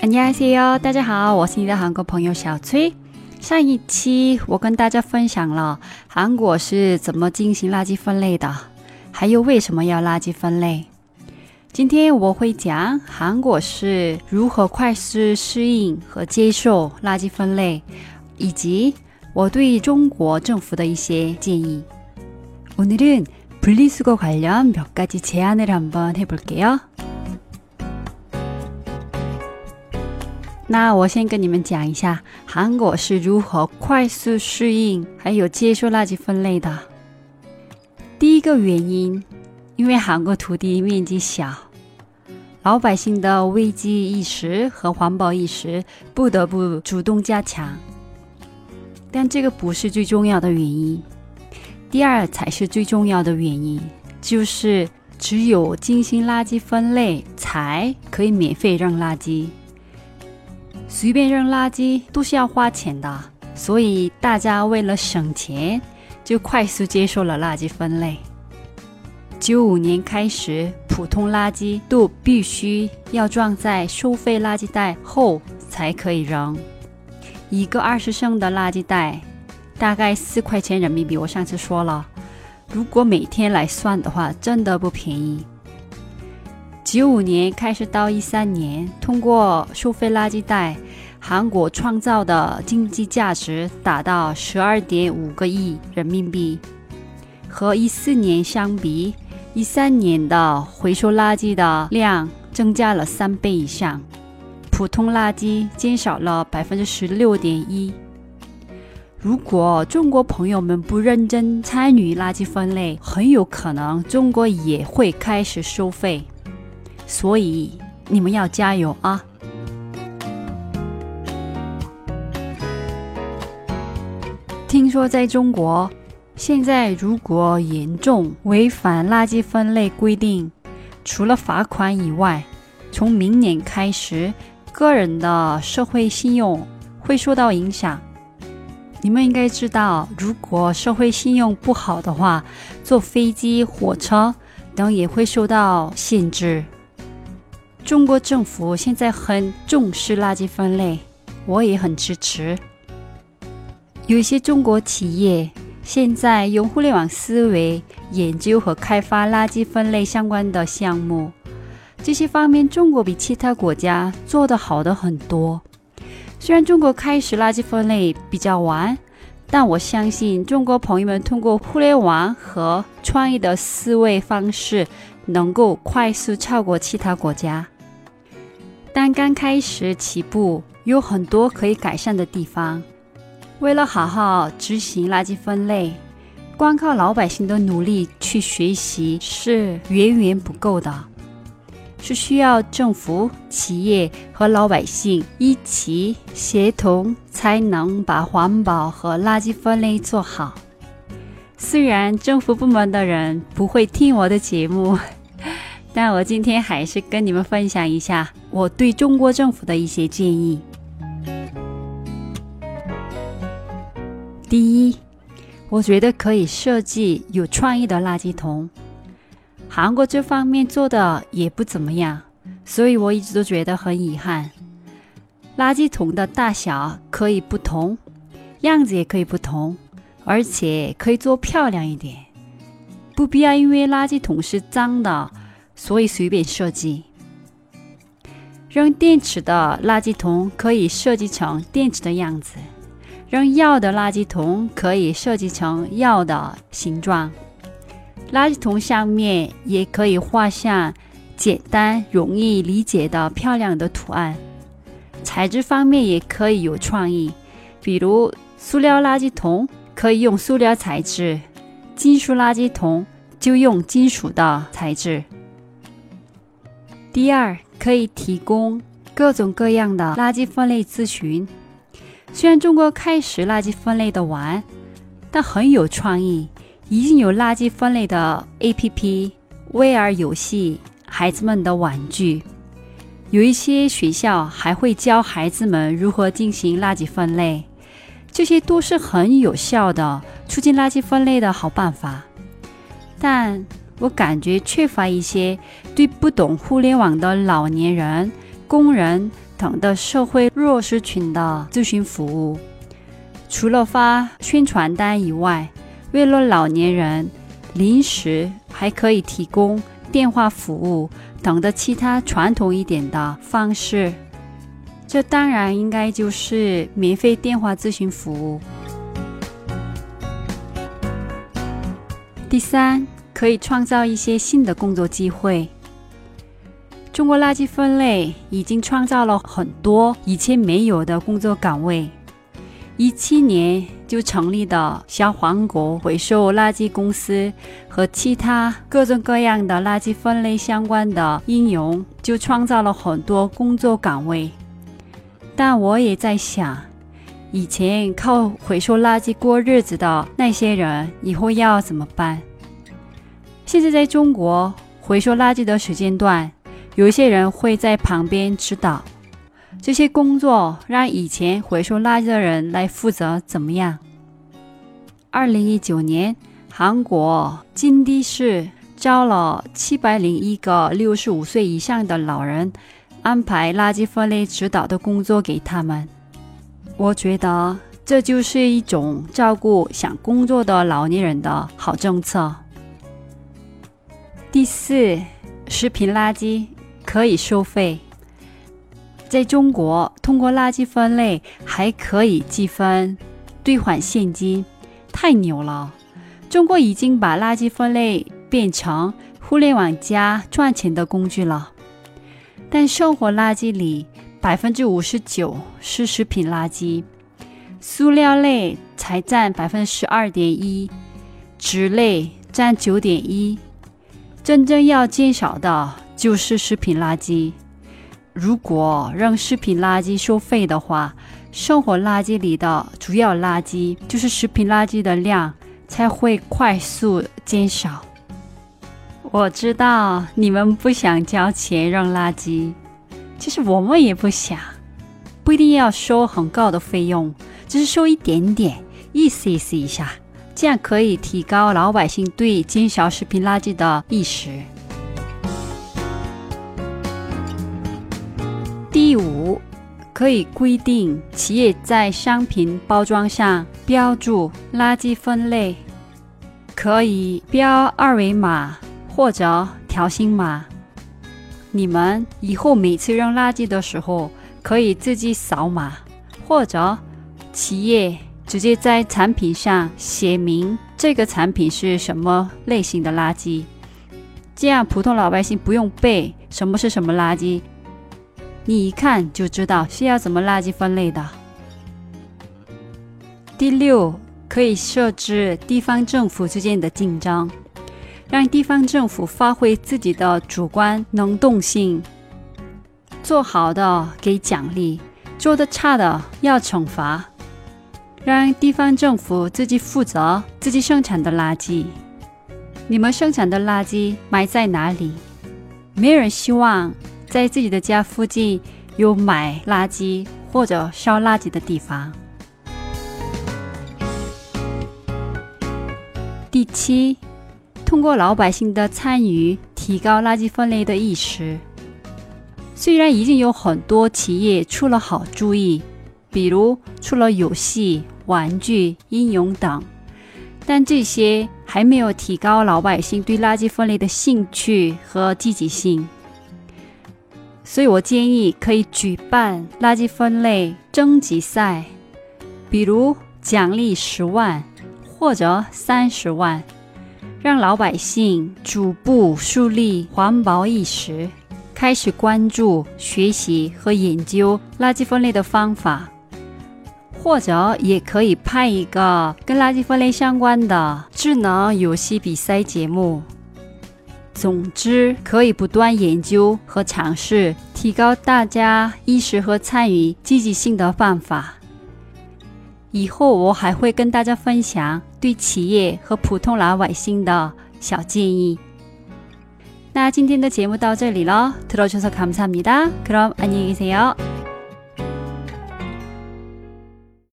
안녕하세요，大家好，我是你的韩国朋友小崔。上一期我跟大家分享了韩国是怎么进行垃圾分类的，还有为什么要垃圾分类。今天我会讲韩国是如何快速适应和接受垃圾分类，以及我对中国政府的一些建议。오늘은분리수거관련몇가지제안을한번해볼게요 那我先跟你们讲一下韩国是如何快速适应还有接受垃圾分类的。第一个原因，因为韩国土地面积小，老百姓的危机意识和环保意识不得不主动加强。但这个不是最重要的原因，第二才是最重要的原因，就是只有进行垃圾分类，才可以免费扔垃圾。随便扔垃圾都是要花钱的，所以大家为了省钱，就快速接受了垃圾分类。九五年开始，普通垃圾都必须要装在收费垃圾袋后才可以扔。一个二十升的垃圾袋，大概四块钱人民币。我上次说了，如果每天来算的话，真的不便宜。九五年开始到一三年，通过收费垃圾袋，韩国创造的经济价值达到十二点五个亿人民币。和一四年相比，一三年的回收垃圾的量增加了三倍以上，普通垃圾减少了百分之十六点一。如果中国朋友们不认真参与垃圾分类，很有可能中国也会开始收费。所以你们要加油啊！听说在中国，现在如果严重违反垃圾分类规定，除了罚款以外，从明年开始，个人的社会信用会受到影响。你们应该知道，如果社会信用不好的话，坐飞机、火车等也会受到限制。中国政府现在很重视垃圾分类，我也很支持。有一些中国企业现在用互联网思维研究和开发垃圾分类相关的项目，这些方面中国比其他国家做得好的很多。虽然中国开始垃圾分类比较晚，但我相信中国朋友们通过互联网和创意的思维方式，能够快速超过其他国家。但刚开始起步，有很多可以改善的地方。为了好好执行垃圾分类，光靠老百姓的努力去学习是远远不够的，是需要政府、企业和老百姓一起协同，才能把环保和垃圾分类做好。虽然政府部门的人不会听我的节目。但我今天还是跟你们分享一下我对中国政府的一些建议。第一，我觉得可以设计有创意的垃圾桶。韩国这方面做的也不怎么样，所以我一直都觉得很遗憾。垃圾桶的大小可以不同，样子也可以不同，而且可以做漂亮一点，不必要因为垃圾桶是脏的。所以随便设计，扔电池的垃圾桶可以设计成电池的样子，扔药的垃圾桶可以设计成药的形状，垃圾桶上面也可以画上简单、容易理解的漂亮的图案。材质方面也可以有创意，比如塑料垃圾桶可以用塑料材质，金属垃圾桶就用金属的材质。第二，可以提供各种各样的垃圾分类咨询。虽然中国开始垃圾分类的晚，但很有创意，已经有垃圾分类的 APP、VR 游戏、孩子们的玩具。有一些学校还会教孩子们如何进行垃圾分类，这些都是很有效的促进垃圾分类的好办法。但我感觉缺乏一些对不懂互联网的老年人、工人等的社会弱势群的咨询服务。除了发宣传单以外，为了老年人，临时还可以提供电话服务等的其他传统一点的方式。这当然应该就是免费电话咨询服务。第三，可以创造一些新的工作机会。中国垃圾分类已经创造了很多以前没有的工作岗位。一七年就成立的小黄狗回收垃圾公司和其他各种各样的垃圾分类相关的应用，就创造了很多工作岗位。但我也在想，以前靠回收垃圾过日子的那些人，以后要怎么办？现在在中国回收垃圾的时间段，有一些人会在旁边指导。这些工作让以前回收垃圾的人来负责，怎么样？二零一九年，韩国金地市招了七百零一个六十五岁以上的老人，安排垃圾分类指导的工作给他们。我觉得这就是一种照顾想工作的老年人的好政策。第四，食品垃圾可以收费。在中国，通过垃圾分类还可以积分兑换现金，太牛了！中国已经把垃圾分类变成互联网加赚钱的工具了。但生活垃圾里百分之五十九是食品垃圾，塑料类才占百分之十二点一，纸类占九点一。真正要减少的就是食品垃圾。如果让食品垃圾收费的话，生活垃圾里的主要垃圾就是食品垃圾的量才会快速减少。我知道你们不想交钱扔垃圾，其实我们也不想，不一定要收很高的费用，只是收一点点，意思意思一下，这样可以提高老百姓对减少食品垃圾的意识。第五，可以规定企业在商品包装上标注垃圾分类，可以标二维码或者条形码。你们以后每次扔垃圾的时候，可以自己扫码，或者企业直接在产品上写明这个产品是什么类型的垃圾，这样普通老百姓不用背什么是什么垃圾。你一看就知道是要怎么垃圾分类的。第六，可以设置地方政府之间的竞争，让地方政府发挥自己的主观能动性，做好的给奖励，做的差的要惩罚，让地方政府自己负责自己生产的垃圾。你们生产的垃圾埋在哪里？没人希望。在自己的家附近有买垃圾或者烧垃圾的地方。第七，通过老百姓的参与，提高垃圾分类的意识。虽然已经有很多企业出了好主意，比如出了游戏、玩具、应用等，但这些还没有提高老百姓对垃圾分类的兴趣和积极性。所以我建议可以举办垃圾分类征集赛，比如奖励十万或者三十万，让老百姓逐步树立环保意识，开始关注、学习和研究垃圾分类的方法。或者也可以拍一个跟垃圾分类相关的智能游戏比赛节目。总之，可以不断研究和尝试，提高大家意识和参与积极性的办法。以后我还会跟大家分享对企业和普通老百姓的小建议。那今天的节目到这里了，들어주셔서감사합니다그럼안녕히계세요